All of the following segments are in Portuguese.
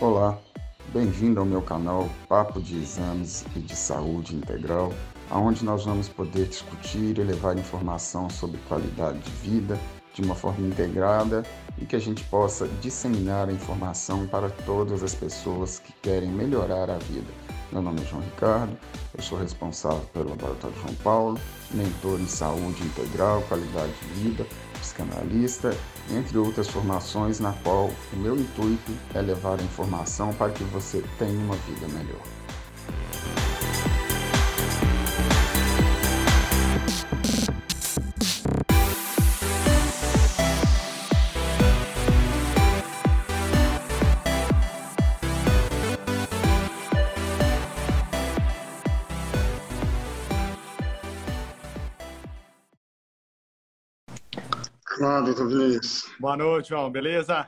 Olá, bem-vindo ao meu canal Papo de Exames e de Saúde Integral, onde nós vamos poder discutir e levar informação sobre qualidade de vida de uma forma integrada e que a gente possa disseminar a informação para todas as pessoas que querem melhorar a vida. Meu nome é João Ricardo, eu sou responsável pelo Laboratório João Paulo, mentor em saúde integral, qualidade de vida, psicanalista, entre outras formações, na qual o meu intuito é levar a informação para que você tenha uma vida melhor. Doutor Vinícius. Boa noite, João. Beleza?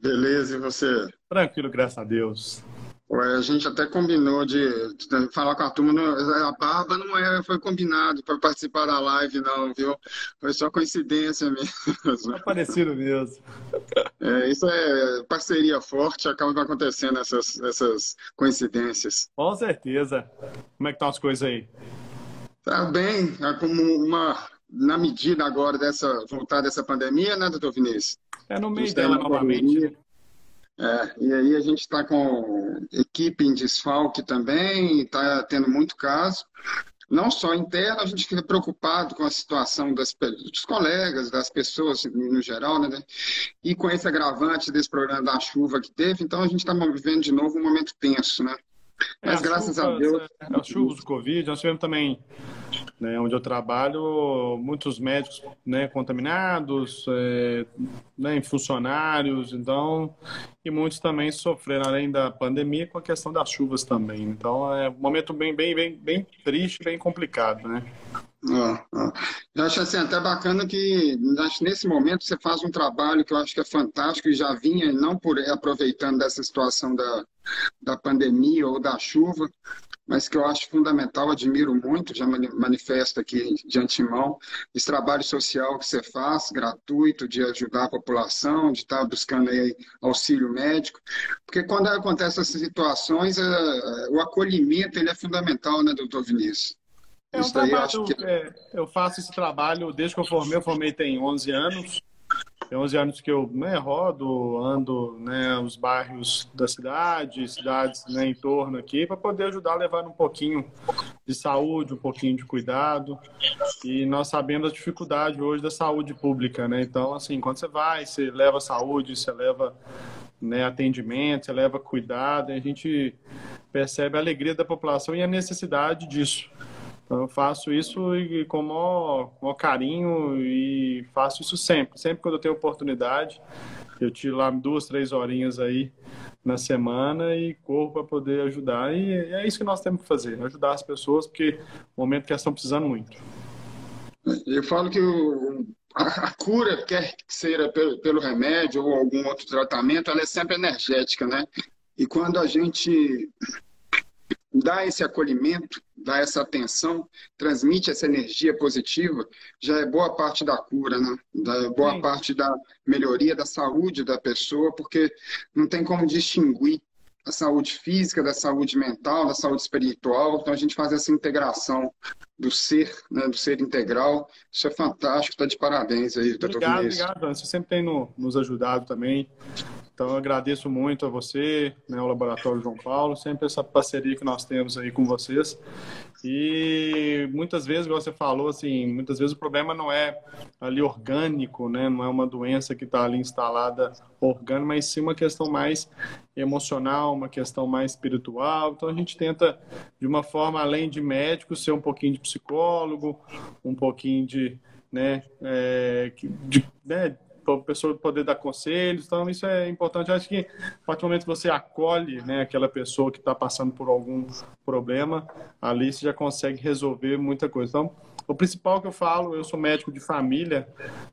Beleza, e você? Tranquilo, graças a Deus. Ué, a gente até combinou de, de falar com a turma. Não, a barba não é, foi combinado para participar da live, não, viu? Foi só coincidência mesmo. É parecido mesmo. É, isso é parceria forte, acaba acontecendo essas, essas coincidências. Com certeza. Como é que estão as coisas aí? Tá bem, é como uma na medida agora dessa voltar dessa pandemia, né, doutor Vinícius? É no meio dela novamente. Né? É, e aí a gente está com equipe em desfalque também, está tendo muito caso. Não só interno, a gente fica preocupado com a situação das, dos colegas, das pessoas no geral, né? E com esse agravante desse problema da chuva que teve, então a gente está vivendo de novo um momento tenso, né? Mas é, graças chuvas, a Deus. É, as chuvas do Covid, nós tivemos também né, onde eu trabalho, muitos médicos né, contaminados, é, né, funcionários, então, e muitos também sofreram, além da pandemia, com a questão das chuvas também. Então, é um momento bem, bem, bem, bem triste, bem complicado, né? Eu acho assim, até bacana que nesse momento você faz um trabalho que eu acho que é fantástico e já vinha, não por aproveitando dessa situação da, da pandemia ou da chuva, mas que eu acho fundamental, admiro muito, já manifesto aqui de antemão, esse trabalho social que você faz, gratuito, de ajudar a população, de estar buscando aí auxílio médico, porque quando acontecem essas situações, é, o acolhimento ele é fundamental, né, doutor Vinícius? É um trabalho, que... é, eu faço esse trabalho desde que eu formei, eu formei tem 11 anos, tem 11 anos que eu né, rodo, ando né, os bairros da cidade, cidades né, em torno aqui, para poder ajudar a levar um pouquinho de saúde, um pouquinho de cuidado. E nós sabemos a dificuldade hoje da saúde pública, né? Então, assim, quando você vai, você leva saúde, você leva né, atendimento, você leva cuidado, a gente percebe a alegria da população e a necessidade disso. Então, eu faço isso com o maior, maior, carinho e faço isso sempre. Sempre quando eu tenho oportunidade, eu tiro lá duas, três horinhas aí na semana e corro para poder ajudar. E é isso que nós temos que fazer, ajudar as pessoas, porque o momento que elas estão precisando muito. Eu falo que o, a, cura, quer que seja pelo, pelo remédio ou algum outro tratamento, ela é sempre energética, né? E quando a gente dá esse acolhimento, dá essa atenção, transmite essa energia positiva, já é boa parte da cura, né? Da boa Sim. parte da melhoria da saúde da pessoa, porque não tem como distinguir a saúde física da saúde mental, da saúde espiritual. Então a gente faz essa integração do ser, né, do ser integral. Isso é fantástico, está de parabéns aí, doutor Obrigado, obrigado, Você sempre tem no, nos ajudado também. Então, eu agradeço muito a você, né, ao Laboratório João Paulo, sempre essa parceria que nós temos aí com vocês. E muitas vezes, como você falou, assim, muitas vezes o problema não é ali orgânico, né, não é uma doença que está ali instalada orgânica, mas sim uma questão mais emocional, uma questão mais espiritual. Então, a gente tenta, de uma forma além de médico, ser um pouquinho de psicólogo, um pouquinho de, né, é, de, né, para a pessoa poder dar conselhos. Então, isso é importante. Eu acho que, a partir do momento que você acolhe né, aquela pessoa que está passando por algum problema, ali você já consegue resolver muita coisa. Então, o principal que eu falo, eu sou médico de família,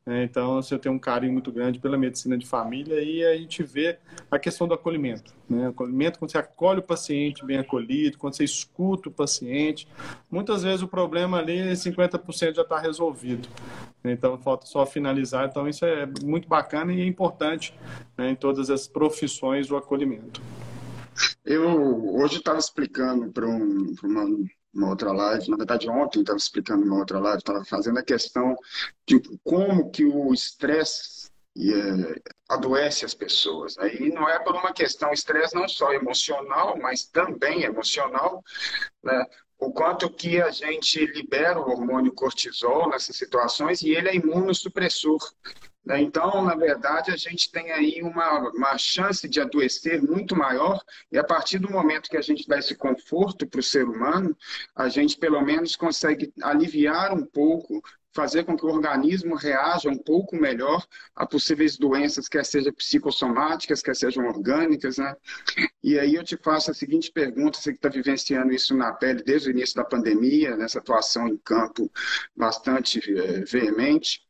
né, então assim, eu tenho um carinho muito grande pela medicina de família e a gente vê a questão do acolhimento. Né? Acolhimento, quando você acolhe o paciente bem acolhido, quando você escuta o paciente, muitas vezes o problema ali, 50% já está resolvido. Então falta só finalizar. Então isso é, muito bacana e é importante né, em todas as profissões do acolhimento. Eu hoje estava explicando para um, uma, uma outra live, na verdade ontem estava explicando uma outra live, estava fazendo a questão de como que o estresse é, adoece as pessoas. Aí não é por uma questão estresse não só emocional, mas também emocional, né? o quanto que a gente libera o hormônio cortisol nessas situações e ele é imunossupressor. Então, na verdade, a gente tem aí uma, uma chance de adoecer muito maior e a partir do momento que a gente dá esse conforto para o ser humano, a gente pelo menos consegue aliviar um pouco fazer com que o organismo reaja um pouco melhor a possíveis doenças, quer sejam psicossomáticas, quer sejam orgânicas, né? E aí eu te faço a seguinte pergunta, você que está vivenciando isso na pele desde o início da pandemia, nessa atuação em campo bastante é, veemente,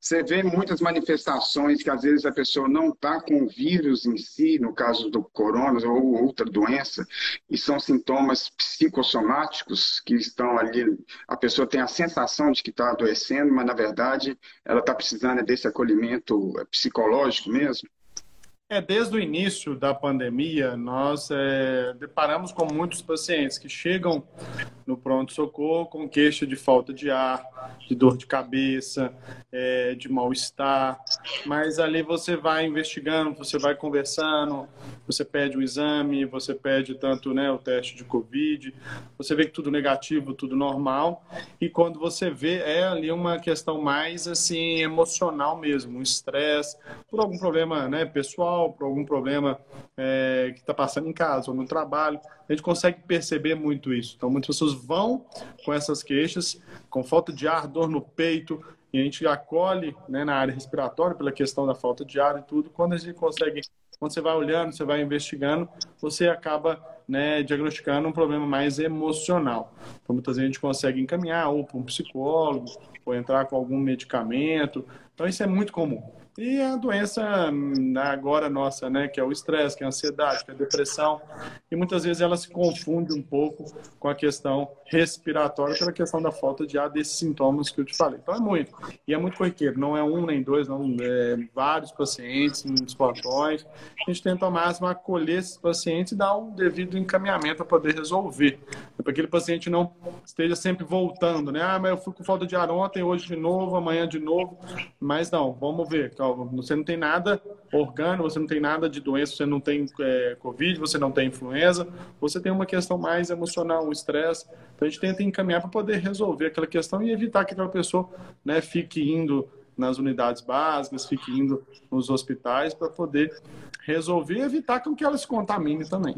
você vê muitas manifestações que às vezes a pessoa não está com o vírus em si, no caso do corona ou outra doença, e são sintomas psicossomáticos que estão ali. A pessoa tem a sensação de que está adoecendo, mas na verdade ela está precisando desse acolhimento psicológico mesmo. É, desde o início da pandemia, nós é, deparamos com muitos pacientes que chegam no pronto-socorro com queixa de falta de ar, de dor de cabeça, é, de mal-estar, mas ali você vai investigando, você vai conversando, você pede o exame, você pede tanto né, o teste de Covid, você vê que tudo negativo, tudo normal, e quando você vê, é ali uma questão mais assim emocional mesmo, um estresse, por algum problema né, pessoal, por algum problema é, que está passando em casa ou no trabalho. A gente consegue perceber muito isso. Então, muitas pessoas vão com essas queixas, com falta de ar, dor no peito, e a gente acolhe né, na área respiratória pela questão da falta de ar e tudo. Quando a gente consegue, quando você vai olhando, você vai investigando, você acaba né, diagnosticando um problema mais emocional. Então, muitas vezes a gente consegue encaminhar ou para um psicólogo, ou entrar com algum medicamento. Então, isso é muito comum. E a doença hum, agora nossa, né, que é o estresse, que é a ansiedade, que é a depressão, e muitas vezes ela se confunde um pouco com a questão respiratória pela questão da falta de ar desses sintomas que eu te falei. Então é muito. E é muito corriqueiro, não é um nem dois, não, é vários pacientes, muitos plantões. A gente tenta ao máximo acolher esses pacientes e dar um devido encaminhamento para poder resolver. Para que aquele paciente não esteja sempre voltando, né? Ah, mas eu fui com falta de ar ontem, hoje de novo, amanhã de novo. Mas não, vamos ver, calma você não tem nada orgânico, você não tem nada de doença, você não tem é, Covid, você não tem influenza, você tem uma questão mais emocional, um estresse. Então a gente tenta encaminhar para poder resolver aquela questão e evitar que aquela pessoa né, fique indo nas unidades básicas, fique indo nos hospitais para poder resolver e evitar que ela se contamine também.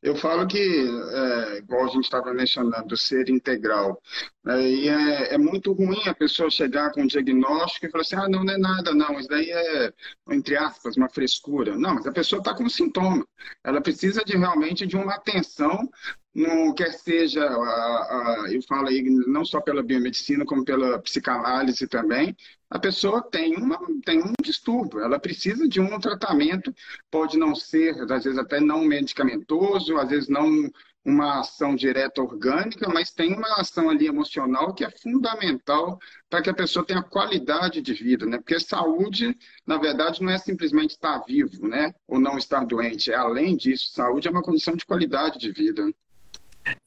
Eu falo que, é, igual a gente estava mencionando, ser integral. Né, e é, é, muito ruim a pessoa chegar com um diagnóstico e falar assim: ah, não, não é nada, não, isso daí é, entre aspas, uma frescura. Não, mas a pessoa está com sintoma. Ela precisa de realmente de uma atenção no, quer seja, a, a, eu falo aí não só pela biomedicina, como pela psicanálise também, a pessoa tem, uma, tem um distúrbio, ela precisa de um tratamento, pode não ser, às vezes até não medicamentoso, às vezes não uma ação direta orgânica, mas tem uma ação ali emocional que é fundamental para que a pessoa tenha qualidade de vida, né? Porque saúde, na verdade, não é simplesmente estar vivo, né? Ou não estar doente, é além disso, saúde é uma condição de qualidade de vida.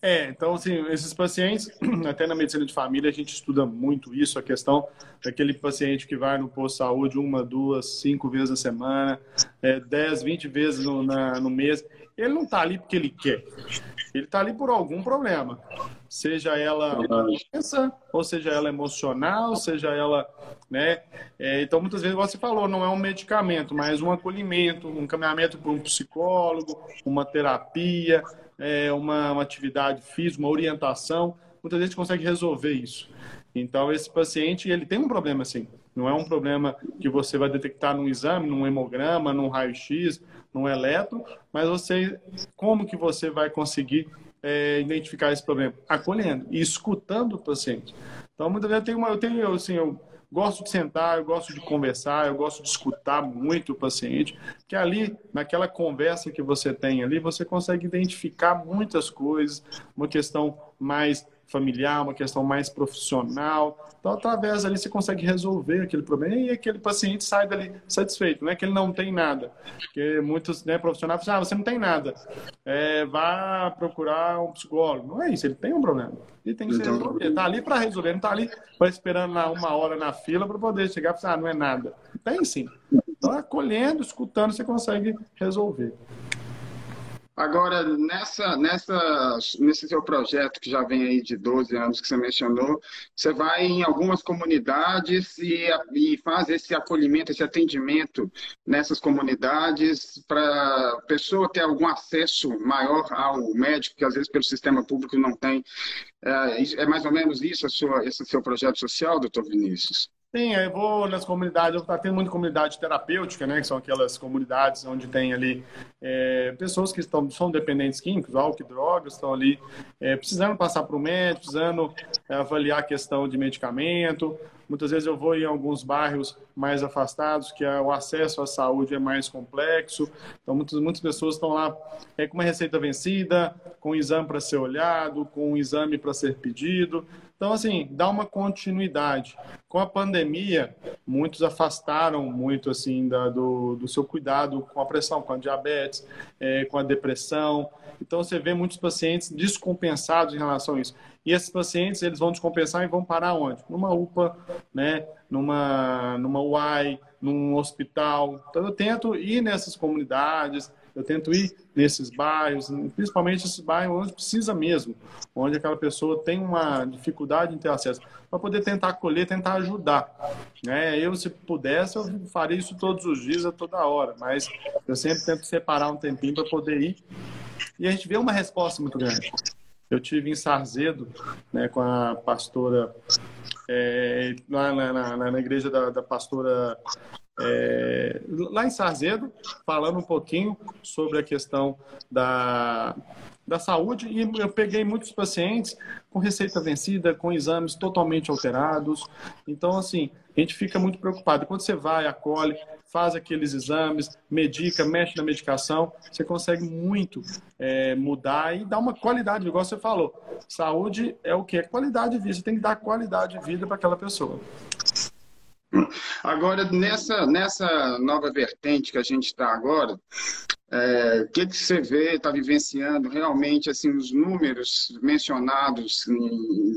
É, então, assim, esses pacientes, até na medicina de família, a gente estuda muito isso, a questão daquele paciente que vai no posto de saúde uma, duas, cinco vezes na semana, é, dez, vinte vezes no, na, no mês. Ele não está ali porque ele quer, ele está ali por algum problema. Seja ela doença, ou seja ela emocional, seja ela, né? É, então, muitas vezes, você falou, não é um medicamento, mas um acolhimento, um caminhamento para um psicólogo, uma terapia, é, uma, uma atividade física, uma orientação, muitas vezes a gente consegue resolver isso. Então, esse paciente, ele tem um problema, assim. Não é um problema que você vai detectar num exame, num hemograma, num raio-x, num eletro, mas você, como que você vai conseguir é, identificar esse problema? Acolhendo e escutando o paciente. Então, muitas vezes eu tenho, uma, eu tenho, assim, eu gosto de sentar, eu gosto de conversar, eu gosto de escutar muito o paciente, que ali, naquela conversa que você tem ali, você consegue identificar muitas coisas, uma questão mais familiar, uma questão mais profissional. Então, através ali, você consegue resolver aquele problema e aquele paciente sai dali satisfeito. Não é que ele não tem nada. Porque muitos né, profissionais falam, ah, você não tem nada. É, vá procurar um psicólogo. Não é isso, ele tem um problema. Ele tem que ser então... resolvido. Está ali para resolver, não está ali para esperando lá uma hora na fila para poder chegar e falar, ah, não é nada. Tem sim. Então, acolhendo, escutando, você consegue resolver. Agora, nessa, nessa, nesse seu projeto que já vem aí de 12 anos que você mencionou, você vai em algumas comunidades e, e faz esse acolhimento, esse atendimento nessas comunidades para a pessoa ter algum acesso maior ao médico, que às vezes pelo sistema público não tem. É, é mais ou menos isso a sua, esse seu projeto social, doutor Vinícius? Sim, eu vou nas comunidades, eu estou tendo muita comunidade terapêutica, né, que são aquelas comunidades onde tem ali é, pessoas que estão, são dependentes químicos, álcool e drogas, estão ali é, precisando passar para o médico, precisando é, avaliar a questão de medicamento. Muitas vezes eu vou em alguns bairros mais afastados, que o acesso à saúde é mais complexo. Então, muitas, muitas pessoas estão lá é, com uma receita vencida, com um exame para ser olhado, com um exame para ser pedido. Então, assim, dá uma continuidade. Com a pandemia, muitos afastaram muito, assim, da, do, do seu cuidado com a pressão, com a diabetes, é, com a depressão. Então, você vê muitos pacientes descompensados em relação a isso. E esses pacientes, eles vão descompensar e vão parar onde? Numa UPA, né? Numa, numa UAI, num hospital. Então, eu tento ir nessas comunidades, eu tento ir nesses bairros, principalmente esses bairros onde precisa mesmo, onde aquela pessoa tem uma dificuldade em ter acesso, para poder tentar acolher, tentar ajudar. Né? Eu, se pudesse, eu faria isso todos os dias, a toda hora, mas eu sempre tento separar um tempinho para poder ir. E a gente vê uma resposta muito grande. Eu tive em Sarzedo, né, com a pastora, é, lá na, na, na igreja da, da pastora é, lá em Sarzedo, falando um pouquinho sobre a questão da, da saúde e eu peguei muitos pacientes com receita vencida, com exames totalmente alterados. Então, assim, a gente fica muito preocupado. Quando você vai, acolhe, faz aqueles exames, medica, mexe na medicação, você consegue muito é, mudar e dar uma qualidade, igual você falou. Saúde é o que? É qualidade de vida. Você tem que dar qualidade de vida para aquela pessoa. Agora, nessa, nessa nova vertente que a gente está agora, é, o que, que você vê, está vivenciando realmente assim os números mencionados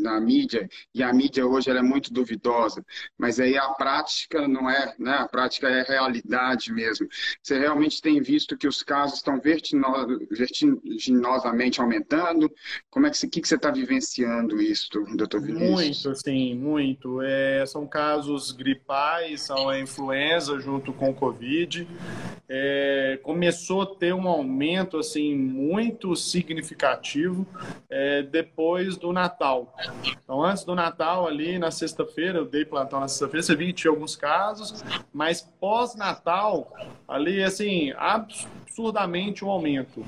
na mídia e a mídia hoje é muito duvidosa, mas aí a prática não é, né? A prática é realidade mesmo. Você realmente tem visto que os casos estão vertiginosamente aumentando? Como é que, que, que você está vivenciando isso, doutor Vinícius? Muito, sim, muito. É, são casos gripais, são a influenza junto com o Covid. É, começou começou a ter um aumento assim muito significativo é, depois do Natal. Então, antes do Natal, ali na sexta-feira, eu dei plantão na sexta-feira, você viu que tinha alguns casos, mas pós-Natal, ali, assim, absurdamente um aumento.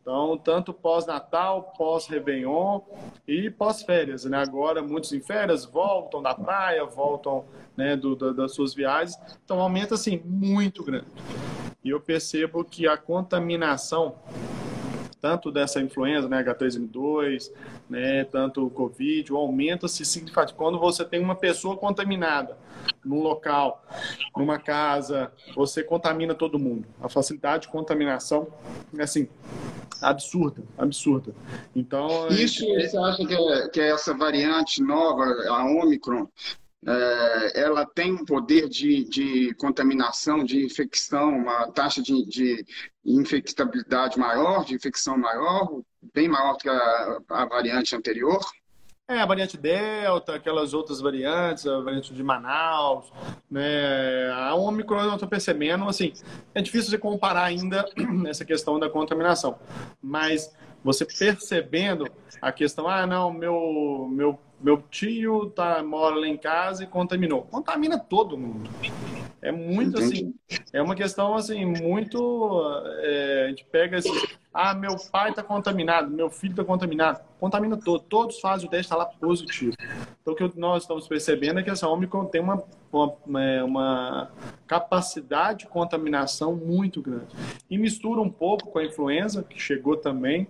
Então, tanto pós-Natal, pós-Réveillon e pós-férias. Né? Agora, muitos em férias voltam da praia, voltam né, do, do, das suas viagens. Então, aumenta assim muito grande. E eu percebo que a contaminação, tanto dessa influenza, né, H3N2, né, tanto o Covid, o aumento se significativamente. Quando você tem uma pessoa contaminada num local, numa casa, você contamina todo mundo. A facilidade de contaminação é assim, absurda, absurda. Então, isso gente... você acha que, é, que é essa variante nova, a Omicron, é, ela tem um poder de, de contaminação, de infecção, uma taxa de, de infectabilidade maior, de infecção maior, bem maior que a, a variante anterior? É, a variante Delta, aquelas outras variantes, a variante de Manaus, né? A Omicron eu estou percebendo, assim, é difícil você comparar ainda essa questão da contaminação, mas você percebendo a questão, ah, não, meu, meu meu tio tá, mora lá em casa e contaminou. Contamina todo mundo. É muito assim. É uma questão assim, muito. É, a gente pega esse. Ah, meu pai está contaminado, meu filho está contaminado. Contamina todo. Todos fazem o teste, está lá positivo. Então, o que nós estamos percebendo é que essa Omicron tem uma, uma, é, uma capacidade de contaminação muito grande. E mistura um pouco com a influenza, que chegou também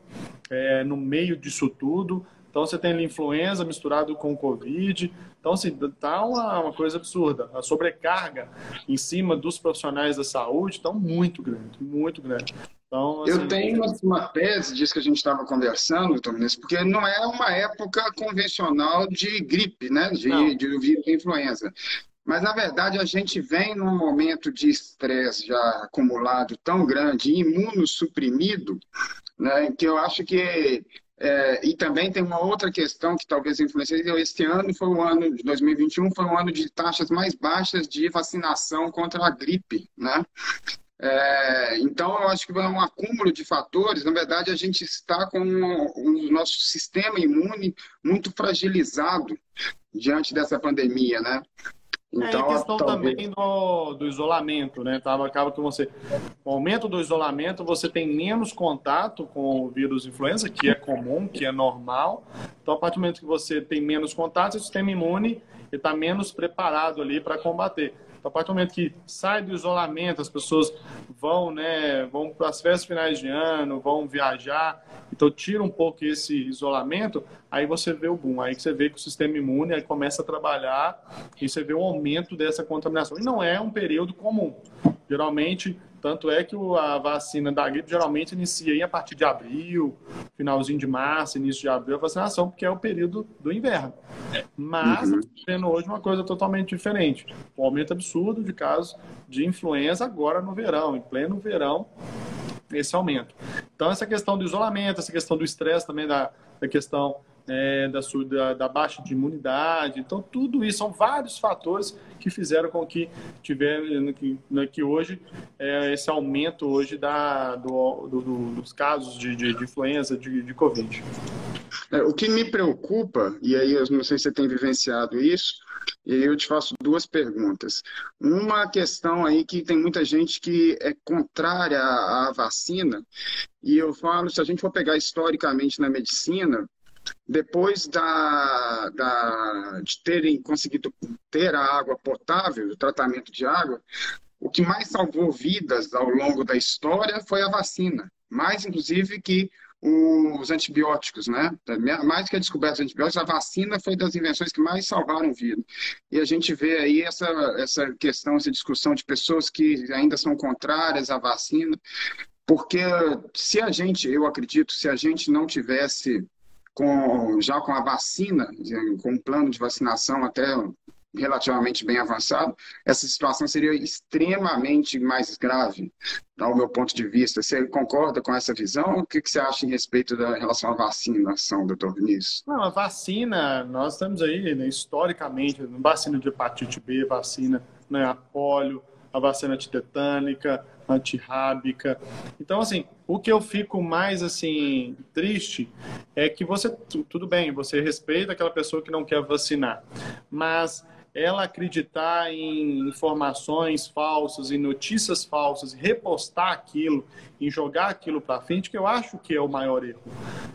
é, no meio disso tudo Então você tem influenza misturado com Covid. Então, assim, tá uma, uma coisa absurda. A sobrecarga em cima dos profissionais da saúde está muito grande, muito grande. Então, assim, eu tenho uma, tese disso que a gente estava conversando, Tominis, porque não é uma época convencional de gripe, né? De, de vírus de influenza. Mas, na verdade, a gente vem num momento de estresse já acumulado tão grande, imunossuprimido, né, que eu acho que. É, e também tem uma outra questão que talvez influencie. Este ano foi o ano de 2021, foi um ano de taxas mais baixas de vacinação contra a gripe, né? É, então, eu acho que é um acúmulo de fatores. Na verdade, a gente está com o nosso sistema imune muito fragilizado diante dessa pandemia, né? Então, é, a questão talvez... também do, do isolamento, né? Tava, acaba que você, com o aumento do isolamento, você tem menos contato com o vírus influenza, que é comum, que é normal. Então, a partir do momento que você tem menos contato, o sistema imune está menos preparado ali para combater. A partir do momento que sai do isolamento, as pessoas vão, né, vão para as festas finais de ano, vão viajar, então tira um pouco esse isolamento, aí você vê o boom, aí você vê que o sistema imune aí começa a trabalhar e você vê o aumento dessa contaminação. E não é um período comum. Geralmente, tanto é que a vacina da gripe geralmente inicia a partir de abril, finalzinho de março, início de abril, a vacinação, porque é o período do inverno. Mas, uhum. tendo hoje uma coisa totalmente diferente. Um aumento absurdo de casos de influenza agora no verão, em pleno verão, esse aumento. Então, essa questão do isolamento, essa questão do estresse também, da, da questão é, da, da, da, baixa de imunidade. Então, tudo isso são vários fatores que fizeram com que tiver que, que hoje é, esse aumento hoje da, do, do, do, dos casos de, de, de influenza, de, de Covid. É, o que me preocupa, e aí eu não sei se você tem vivenciado isso, e eu te faço duas perguntas. Uma questão aí que tem muita gente que é contrária à vacina, e eu falo, se a gente for pegar historicamente na medicina, depois da, da, de terem conseguido ter a água potável, o tratamento de água, o que mais salvou vidas ao longo da história foi a vacina. Mais, inclusive, que os antibióticos, né? Mais que a descoberta dos antibióticos, a vacina foi das invenções que mais salvaram vida. E a gente vê aí essa, essa questão, essa discussão de pessoas que ainda são contrárias à vacina, porque se a gente, eu acredito, se a gente não tivesse com, já com a vacina, com um plano de vacinação até relativamente bem avançado, essa situação seria extremamente mais grave, ao meu ponto de vista. Você concorda com essa visão? O que você acha em respeito da relação à vacinação, doutor Vinícius? Não, a vacina, nós estamos aí, né, historicamente, vacina de hepatite B, vacina né, a polio, a vacina antitetânica, antirrábica. Então, assim, o que eu fico mais, assim, triste é que você, tudo bem, você respeita aquela pessoa que não quer vacinar, mas ela acreditar em informações falsas, em notícias falsas, repostar aquilo, em jogar aquilo para frente, que eu acho que é o maior erro.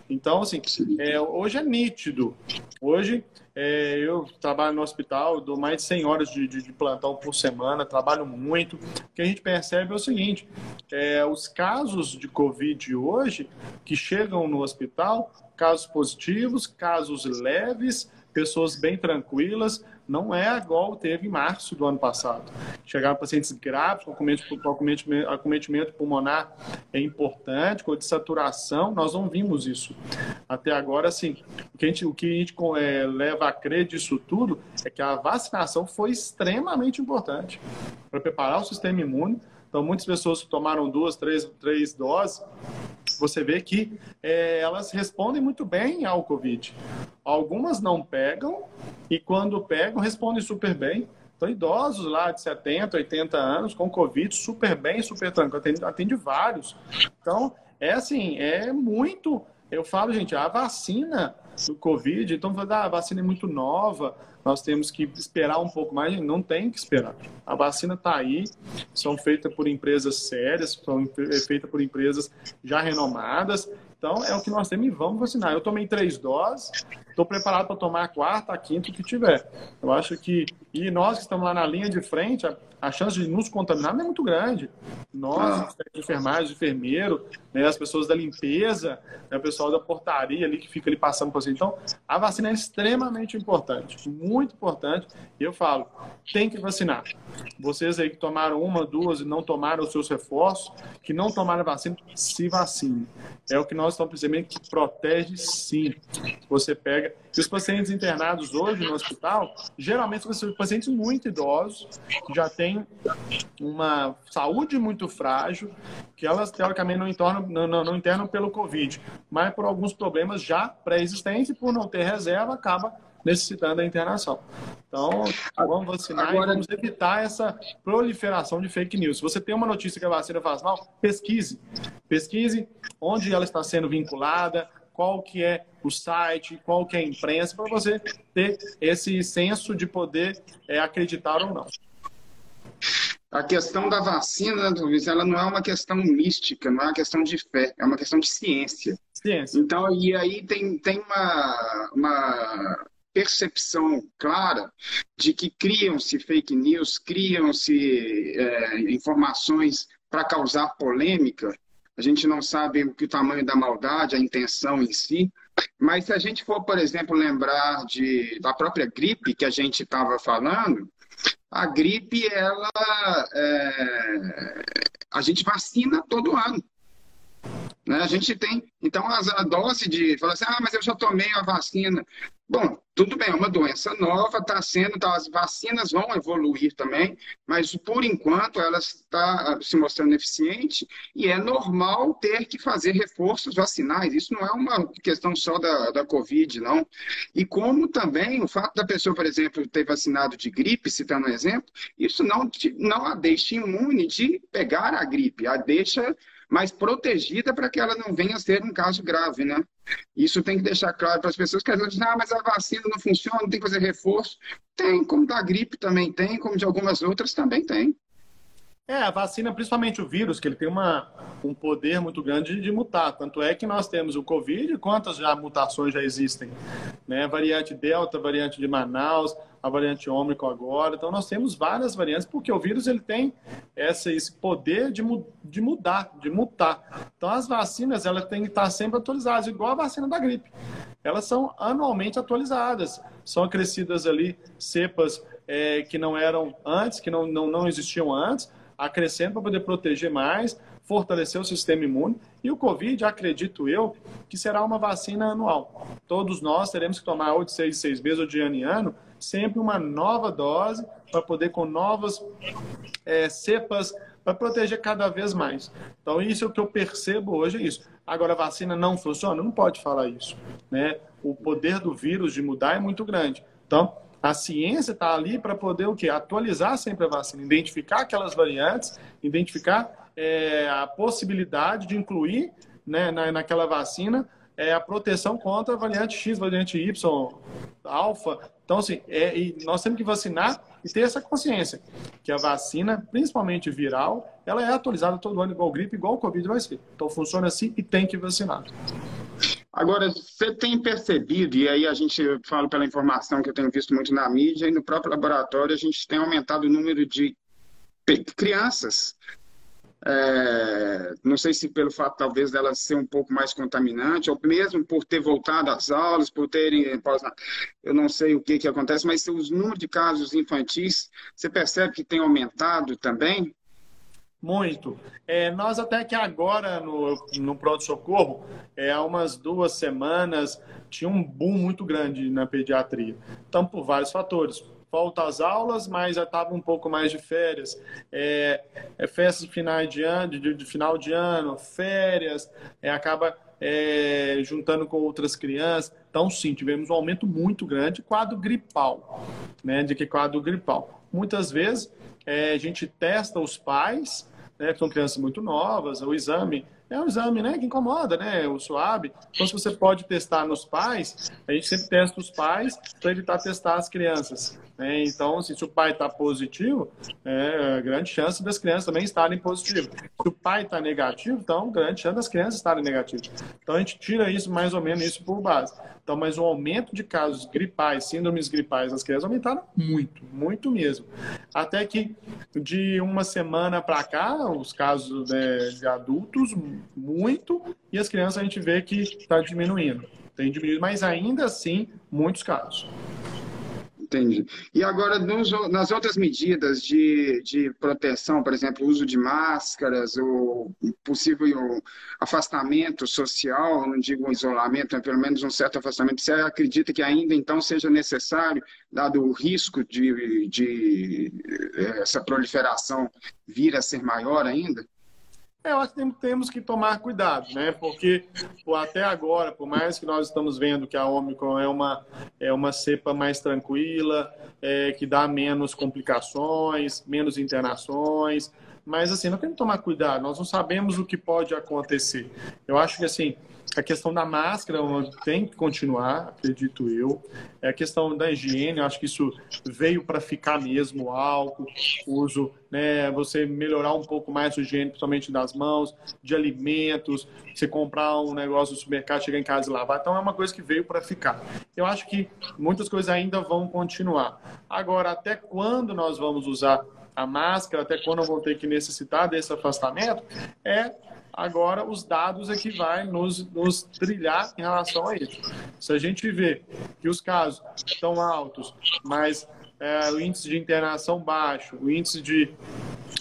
Então, assim, é, hoje é nítido. Hoje é, eu trabalho no hospital, dou mais de 100 horas de, de, de, plantão por semana, trabalho muito. O que a gente percebe é o seguinte: é, os casos de Covid hoje que chegam no hospital, casos positivos, casos leves, pessoas bem tranquilas, não é igual teve em março do ano passado. Chegaram pacientes graves com acometimento, pulmonar é importante, com saturação, nós não vimos isso. Até agora, assim, o que a gente, o que a gente é, leva a crer disso tudo é que a vacinação foi extremamente importante para preparar o sistema imune. Então, muitas pessoas tomaram duas, três, três doses você vê que é, elas respondem muito bem ao Covid. Algumas não pegam e quando pegam, respondem super bem. Então, idosos lá de 70, 80 anos com Covid, super bem, super tranquilo. Atende, atende vários. Então, é assim, é muito. Eu falo, gente, a vacina do Covid, então, a vacina é muito nova, nós temos que esperar um pouco mais, não tem que esperar. A vacina está aí, são feitas por empresas sérias, são feitas por empresas já renomadas, então é o que nós temos e vamos vacinar. Eu tomei três doses, estou preparado para tomar a quarta, a quinta, o que tiver. Eu acho que, e nós que estamos lá na linha de frente, a, a chance de nos contaminar não é muito grande. Nós, de enfermagem, enfermeiro, né, as pessoas da limpeza, né, o pessoal da portaria ali que fica ali passando por você. Então, a vacina é extremamente importante, muito importante. E eu falo, tem que vacinar. Vocês aí que tomaram uma, duas e não tomaram os seus reforços, que não tomaram a vacina, se vacine. É o que nós estamos percebendo que protege sim. Você pega. E os pacientes internados hoje no hospital, geralmente são pacientes muito idosos, que já têm uma saúde muito frágil, que elas teoricamente não internam, não, não, não internam pelo Covid, mas por alguns problemas já pré-existentes, por não ter reserva, acaba necessitando da internação. Então, vamos vacinar Agora... e vamos evitar essa proliferação de fake news. Se você tem uma notícia que a vacina faz mal, pesquise. Pesquise onde ela está sendo vinculada, qual que é o site, qual que é a imprensa, para você ter esse senso de poder é, acreditar ou não. A questão da vacina, Luiz, ela não é uma questão mística, não é uma questão de fé, é uma questão de ciência. Ciência. Então, e aí tem, tem uma, uma percepção clara de que criam-se fake news, criam-se é, informações para causar polêmica. A gente não sabe o que o tamanho da maldade, a intenção em si. Mas se a gente for, por exemplo, lembrar de, da própria gripe que a gente estava falando, a gripe, ela, é, a gente vacina todo ano. Né? A gente tem, então, a, dose de, fala assim, ah, mas eu já tomei a vacina. Bom, tudo bem, é uma doença nova, está sendo, tá, as vacinas vão evoluir também, mas por enquanto ela está se mostrando eficiente e é normal ter que fazer reforços vacinais. Isso não é uma questão só da, da Covid, não. E como também o fato da pessoa, por exemplo, ter vacinado de gripe, citando um exemplo, isso não, não a deixa imune de pegar a gripe, a deixa mais protegida para que ela não venha a ser um caso grave, né? Isso tem que deixar claro para as pessoas que às vezes ah, mas a vacina não funciona, tem que fazer reforço. Tem, como da gripe também tem, como de algumas outras também tem. É, a vacina, principalmente o vírus, que ele tem uma, um poder muito grande de mutar. Tanto é que nós temos o Covid, quantas já mutações já existem? Né? Variante Delta, variante de Manaus, a variante Ômicron agora. Então, nós temos várias variantes, porque o vírus ele tem esse poder de, de mudar, de mutar. Então, as vacinas elas têm que estar sempre atualizadas, igual a vacina da gripe. Elas são anualmente atualizadas. São acrescidas ali cepas é, que não eram antes, que não, não, não existiam antes, acrescenta para poder proteger mais, fortalecer o sistema imune. E o Covid, acredito eu, que será uma vacina anual. Todos nós teremos que tomar ou de seis seis meses ou de ano em ano, sempre uma nova dose para poder com novas é, cepas para proteger cada vez mais. Então, isso é o que eu percebo hoje, é isso. Agora, a vacina não funciona? Não pode falar isso. Né? O poder do vírus de mudar é muito grande. Então, a ciência está ali para poder o quê? Atualizar sempre a vacina, identificar aquelas variantes, identificar é, a possibilidade de incluir né, na, naquela vacina é, a proteção contra a variante X, variante Y, alfa. Então, assim, é, nós temos que vacinar e ter essa consciência que a vacina, principalmente viral, ela é atualizada todo ano, igual gripe, igual Covid vai ser. Então, funciona assim e tem que vacinar. Agora, você tem percebido, e aí a gente fala pela informação que eu tenho visto muito na mídia, e no próprio laboratório a gente tem aumentado o número de crianças. É, não sei se pelo fato talvez dela ser um pouco mais contaminante, ou mesmo por ter voltado às aulas, por terem. Eu não sei o que, que acontece, mas os números de casos infantis, você percebe que tem aumentado também? Muito. É, nós até que agora no, no pronto-socorro, é, há umas duas semanas, tinha um boom muito grande na pediatria. Então, por vários fatores. Falta às aulas, mas já estava um pouco mais de férias. É, é festas de final de ano, de, de final de ano, férias, é, acaba é, juntando com outras crianças. Então, sim, tivemos um aumento muito grande, quadro gripal, né? De que quadro gripal. Muitas vezes é, a gente testa os pais né, que são crianças muito novas, o exame é um exame né, que incomoda, né, o SUAB. Então, se você pode testar nos pais, a gente sempre testa os pais para evitar testar as crianças. Né? Então, assim, se o pai está positivo, é grande chance das crianças também estarem positivas. Se o pai está negativo, então grande chance das crianças estarem negativas. Então, a gente tira isso, mais ou menos, isso por base. Então, mas o aumento de casos gripais, síndromes gripais nas crianças aumentaram muito, muito mesmo. Até que de uma semana para cá, os casos né, de adultos, muito, e as crianças a gente vê que está diminuindo. Tem diminuído, mas ainda assim, muitos casos. Entendi. E agora, nos, nas outras medidas de, de proteção, por exemplo, uso de máscaras, ou possível afastamento social, não digo isolamento, mas pelo menos um certo afastamento, você acredita que ainda então seja necessário, dado o risco de, de eh, essa proliferação vir a ser maior ainda? É, eu acho que temos que tomar cuidado, né? Porque até agora, por mais que nós estamos vendo que a Omicron é uma, é uma cepa mais tranquila, é, que dá menos complicações, menos internações, mas assim, nós temos que tomar cuidado, nós não sabemos o que pode acontecer. Eu acho que assim, a questão da máscara tem que continuar, acredito eu. É a questão da higiene, acho que isso veio para ficar mesmo, o álcool, uso, né, você melhorar um pouco mais a higiene, principalmente das mãos, de alimentos, você comprar um negócio no supermercado, chegar em casa e lavar. Então é uma coisa que veio para ficar. Eu acho que muitas coisas ainda vão continuar. Agora, até quando nós vamos usar a máscara, até quando eu vou ter que necessitar desse afastamento, é agora os dados é que vai nos, nos trilhar em relação a isso. Se a gente vê que os casos estão altos, mas é, o índice de internação baixo, o índice de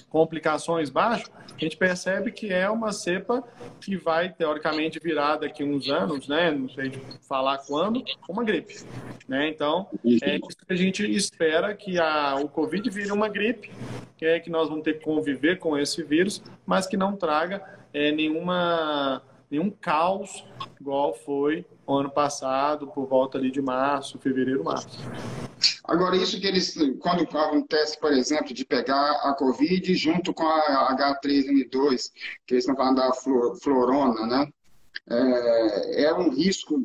complicações baixo, a gente percebe que é uma cepa que vai, teoricamente, virar daqui uns anos, né? Não sei falar quando, uma gripe. Né? Então, é isso que a gente espera que a, o Covid vire uma gripe, que é que nós vamos ter que conviver com esse vírus, mas que não traga é, nenhuma, nenhum caos igual foi o ano passado, por volta ali de março, fevereiro, março. Agora, isso que eles, quando acontece, por exemplo, de pegar a Covid junto com a H3N2, que eles estão falando da florona, né? É, é um risco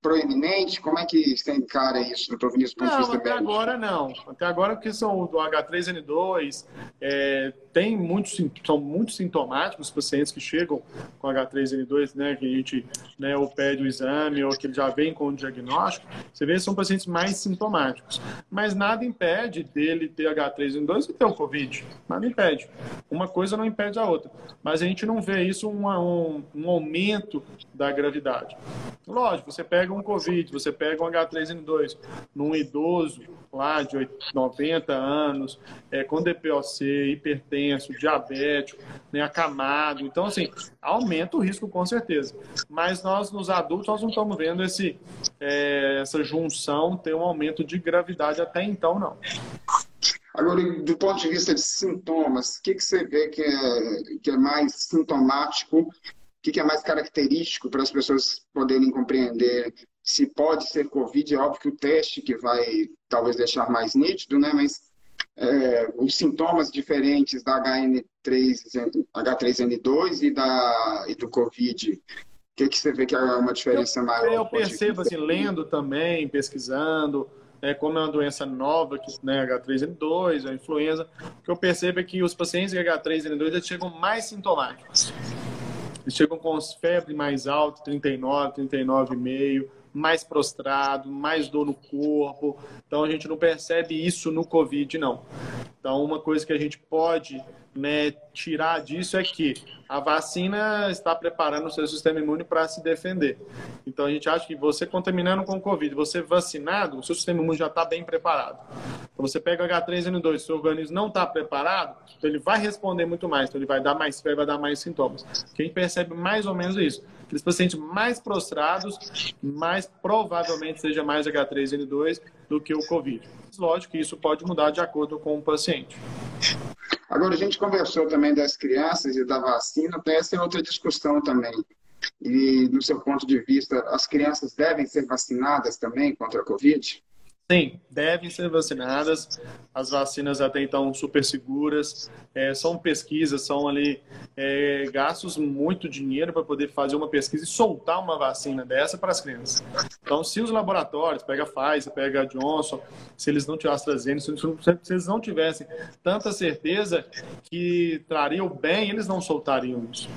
proeminente? Como é que você encara isso, doutor Vinícius, do ponto de vista até médico? agora não. Até agora, porque são do H3N2, é, tem muitos, são muito sintomáticos os pacientes que chegam com H3N2, né, que a gente né, ou pede o exame ou que ele já vem com o diagnóstico, você vê que são pacientes mais sintomáticos. Mas nada impede dele ter H3N2 e ter o Covid. Nada impede. Uma coisa não impede a outra. Mas a gente não vê isso um, um, um aumento da gravidade. Lógico, você pega um Covid, você pega um H3N2 num idoso lá de 90 anos, é, com DPOC, hipertenso, diabético, né, acamado. Então, assim, aumenta o risco com certeza. Mas nós, nos adultos, nós não estamos vendo esse, é, essa junção ter um aumento de gravidade até então, não. Agora, do ponto de vista de sintomas, o que, que você vê que é, que é mais sintomático que, que é mais característico para as pessoas poderem compreender se pode ser Covid? É óbvio que o teste que vai talvez deixar mais nítido, né? Mas é, os sintomas diferentes da HN3, H3N2 e, da, e do Covid, o que, que você vê que é uma diferença eu, maior? Eu percebo, assim, lendo também, pesquisando, é, como é uma doença nova, que, né, H3N2, a influenza, o que eu percebo é que os pacientes de H3N2 chegam mais sintomáticos. Eles chegam com febre mais alta, 39, 39,5, mais prostrado, mais dor no corpo. Então a gente não percebe isso no Covid, não. Então uma coisa que a gente pode né, tirar disso é que a vacina está preparando o seu sistema imune para se defender. Então a gente acha que você contaminando com Covid, você vacinado, o seu sistema imune já está bem preparado. Então você pega o H3N2, seu organismo não está preparado, então ele vai responder muito mais, então ele vai dar mais febre, vai dar mais sintomas. Quem percebe mais ou menos isso. Aqueles pacientes mais prostrados, mais provavelmente seja mais H3N2 do que o Covid. Lógico que isso pode mudar de acordo com o paciente. Agora, a gente conversou também das crianças e da vacina, tem essa outra discussão também. E, do seu ponto de vista, as crianças devem ser vacinadas também contra a Covid? Sim, devem ser vacinadas. As vacinas até então super seguras. É, são pesquisas, são ali é, gastos muito dinheiro para poder fazer uma pesquisa e soltar uma vacina dessa para as crianças. Então, se os laboratórios, pega Pfizer, pega Johnson, se eles não tivessem se eles não tivessem tanta certeza que traria o bem, eles não soltariam isso.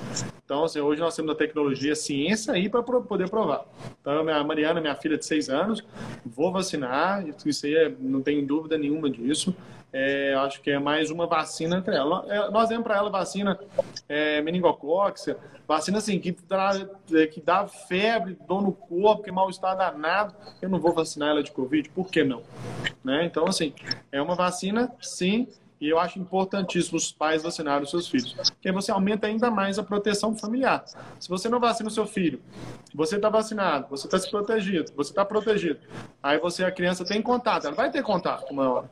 Então, assim, hoje nós temos a tecnologia, a ciência aí para poder provar. Então, a Mariana, minha filha de seis anos, vou vacinar, isso aí é, não tem dúvida nenhuma disso. É, acho que é mais uma vacina entre ela. É, nós demos para ela vacina é, meningocóxica, vacina assim, que, é, que dá febre, dor no corpo, que mal-estar danado. Eu não vou vacinar ela de Covid, por que não? Né? Então, assim, é uma vacina, sim, e eu acho importantíssimo os pais vacinarem os seus filhos, porque você aumenta ainda mais a proteção familiar. Se você não vacina o seu filho, você está vacinado, você está se protegido, você está protegido. Aí você, a criança tem contato, ela vai ter contato uma hora.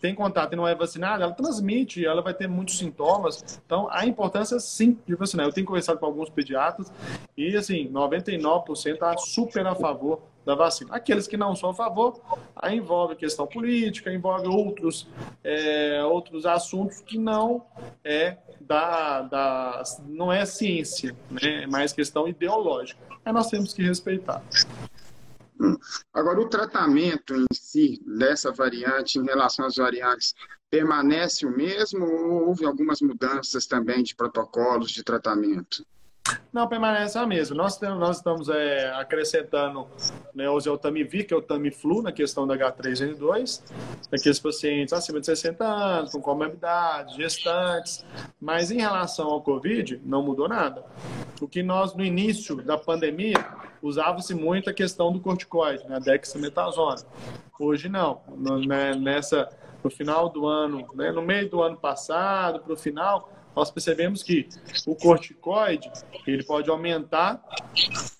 Tem contato e não é vacinada, ela transmite, ela vai ter muitos sintomas. Então, a importância sim de vacinar. Eu tenho conversado com alguns pediatras e, assim, 99% está super a favor da vacina. Aqueles que não são a favor, aí envolve questão política, envolve outros, é, outros assuntos que não é da, da não é ciência, né? é mais questão ideológica. Aí nós temos que respeitar. Agora, o tratamento em si dessa variante em relação às variantes permanece o mesmo ou houve algumas mudanças também de protocolos de tratamento? Não, permanece a mesma. Nós, temos, nós estamos é, acrescentando né, o Zeltamivir, que é o Tamiflu, na questão da H3N2, naqueles pacientes acima de 60 anos, com comorbidades, gestantes. Mas em relação ao Covid, não mudou nada. O que nós, no início da pandemia, usava-se muito a questão do corticoide, né, a dexametasona. Hoje não. No, né, nessa, no final do ano, né, no meio do ano passado, para o final, nós percebemos que o corticoide ele pode aumentar,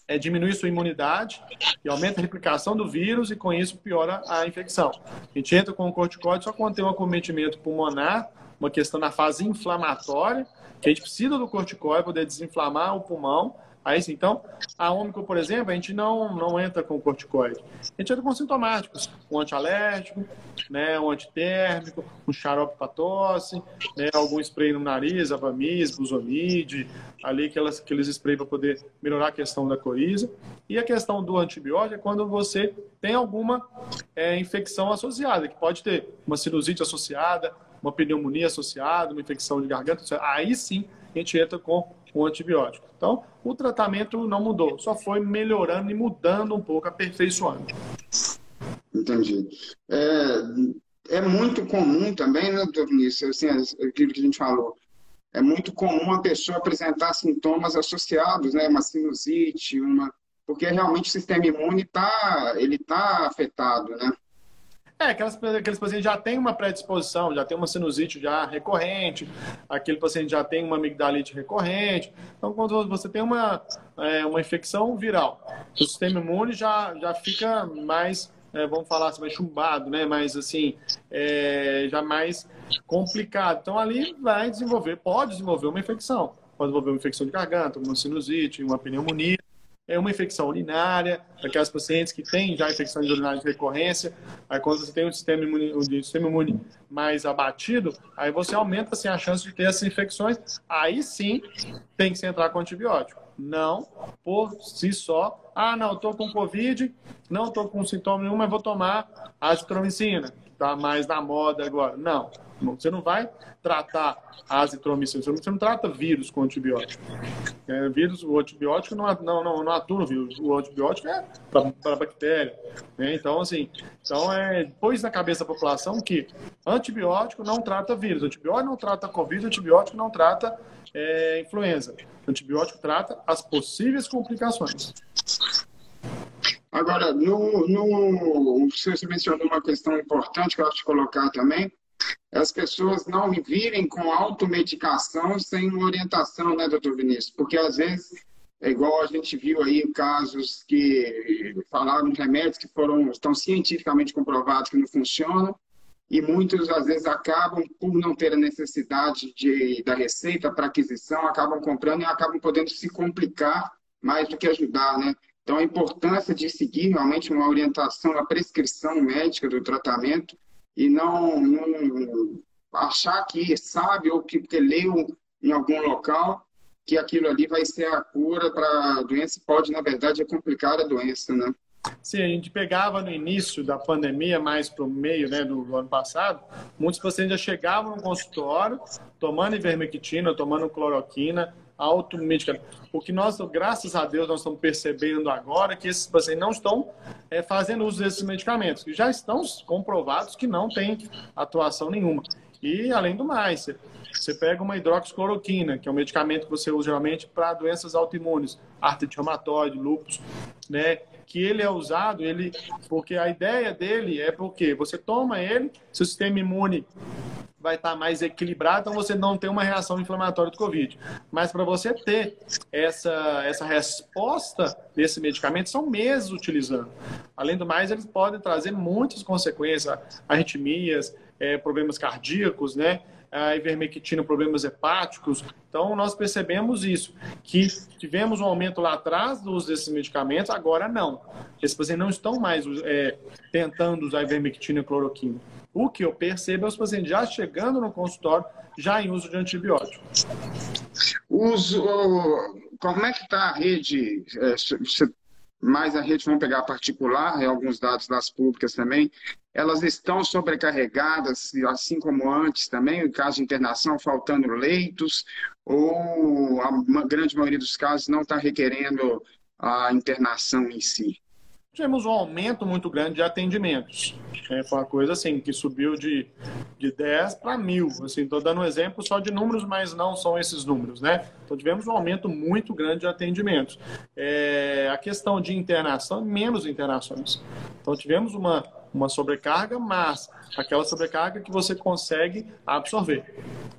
é, diminuir sua imunidade e aumenta a replicação do vírus e com isso piora a infecção. A gente entra com o corticoide só quando tem um acometimento pulmonar, uma questão na fase inflamatória, que a gente precisa do corticoide para poder desinflamar o pulmão Aí sim, então, a ômico, por exemplo, a gente não, não entra com corticoide. A gente entra com sintomáticos, um antialérgico, né, um antitérmico, um xarope para tosse, né, algum spray no nariz, avamis, buzonide, ali aquelas, aqueles spray para poder melhorar a questão da coriza. E a questão do antibiótico é quando você tem alguma é, infecção associada, que pode ter uma sinusite associada, uma pneumonia associada, uma infecção de garganta, aí sim a gente entra com o antibiótico. Então, o tratamento não mudou, só foi melhorando e mudando um pouco, aperfeiçoando. Entendi. É, é muito comum também, né, doutor Vinícius, assim, aquilo que a gente falou, é muito comum a pessoa apresentar sintomas associados, né, uma sinusite, uma porque realmente o sistema imune está ele tá afetado, né? É, aquelas, aqueles pacientes já têm uma predisposição, já tem uma sinusite já recorrente, aquele paciente já tem uma amigdalite recorrente. Então, quando você tem uma, é, uma infecção viral, o sistema imune já, já fica mais, é, vamos falar assim, mais chumbado, né? mais assim, é, já mais complicado. Então, ali vai desenvolver, pode desenvolver uma infecção. Pode desenvolver uma infecção de garganta, uma sinusite, uma pneumonia é uma infecção urinária, aquelas pacientes que têm já infecções urinárias de recorrência, aí quando você tem um sistema imune, um sistema imune mais abatido, aí você aumenta assim, a chance de ter essas infecções, aí sim tem que se entrar com antibiótico. Não por si só, ah, não, estou com Covid, não estou com sintoma nenhum, mas vou tomar azitromicina, está mais na moda agora. Não, você não vai tratar azitromicina, você não trata vírus com antibiótico. É, vírus, o antibiótico não, não, não, não atua no vírus, o antibiótico é para bactéria. Né? Então, assim, então é, pôs na cabeça da população que antibiótico não trata vírus, antibiótico não trata Covid, antibiótico não trata é, influenza. Antibiótico trata as possíveis complicações. Agora, no, no, você mencionou uma questão importante que eu acho colocar também, as pessoas não virem com automedicação sem orientação, né, doutor Vinícius? Porque às vezes é igual a gente viu aí casos que falaram de remédios que foram estão cientificamente comprovados que não funcionam e muitos às vezes acabam por não ter a necessidade de, da receita para aquisição, acabam comprando e acabam podendo se complicar mais do que ajudar, né? Então a importância de seguir realmente uma orientação, a prescrição médica do tratamento e não, não achar que sabe ou que, que leu em algum local que aquilo ali vai ser a cura para a doença, pode, na verdade, é complicar a doença, né? Sim, a gente pegava no início da pandemia, mais para o meio né, do, do, ano passado, muitos pacientes já chegavam no consultório tomando ivermectina, tomando cloroquina, automedicamento. O que nós, graças a Deus, nós estamos percebendo agora que esses pacientes não estão é, fazendo uso desses medicamentos, que já estão comprovados que não têm atuação nenhuma. E, além do mais, você pega uma hidroxicloroquina, que é um medicamento que você usa geralmente para doenças autoimunes, artrite reumatoide, lúpus, né? Que ele é usado, ele, porque a ideia dele é porque você toma ele, seu sistema imune vai estar mais equilibrado, então você não tem uma reação inflamatória do Covid. Mas para você ter essa, essa resposta desse medicamento, são meses utilizando. Além do mais, eles podem trazer muitas consequências, arritmias, é, problemas cardíacos, né? a ivermectina, problemas hepáticos. Então, nós percebemos isso, que tivemos um aumento lá atrás do uso desses medicamentos, agora não. Esses pacientes não estão mais é, tentando usar ivermectina e cloroquina. O que eu percebo é os pacientes já chegando no consultório, já em uso de antibiótico. Uso, como é que está a rede? É, mais a rede, vamos pegar particular, e alguns dados das públicas também, elas estão sobrecarregadas, assim como antes também, em caso de internação, faltando leitos, ou a grande maioria dos casos não está requerendo a internação em si? Tivemos um aumento muito grande de atendimentos. É, foi uma coisa assim, que subiu de, de 10 para mil. Assim, estou dando um exemplo só de números, mas não são esses números, né? Então tivemos um aumento muito grande de atendimentos. É, a questão de internação, menos internações. Então tivemos uma, uma sobrecarga, mas aquela sobrecarga que você consegue absorver.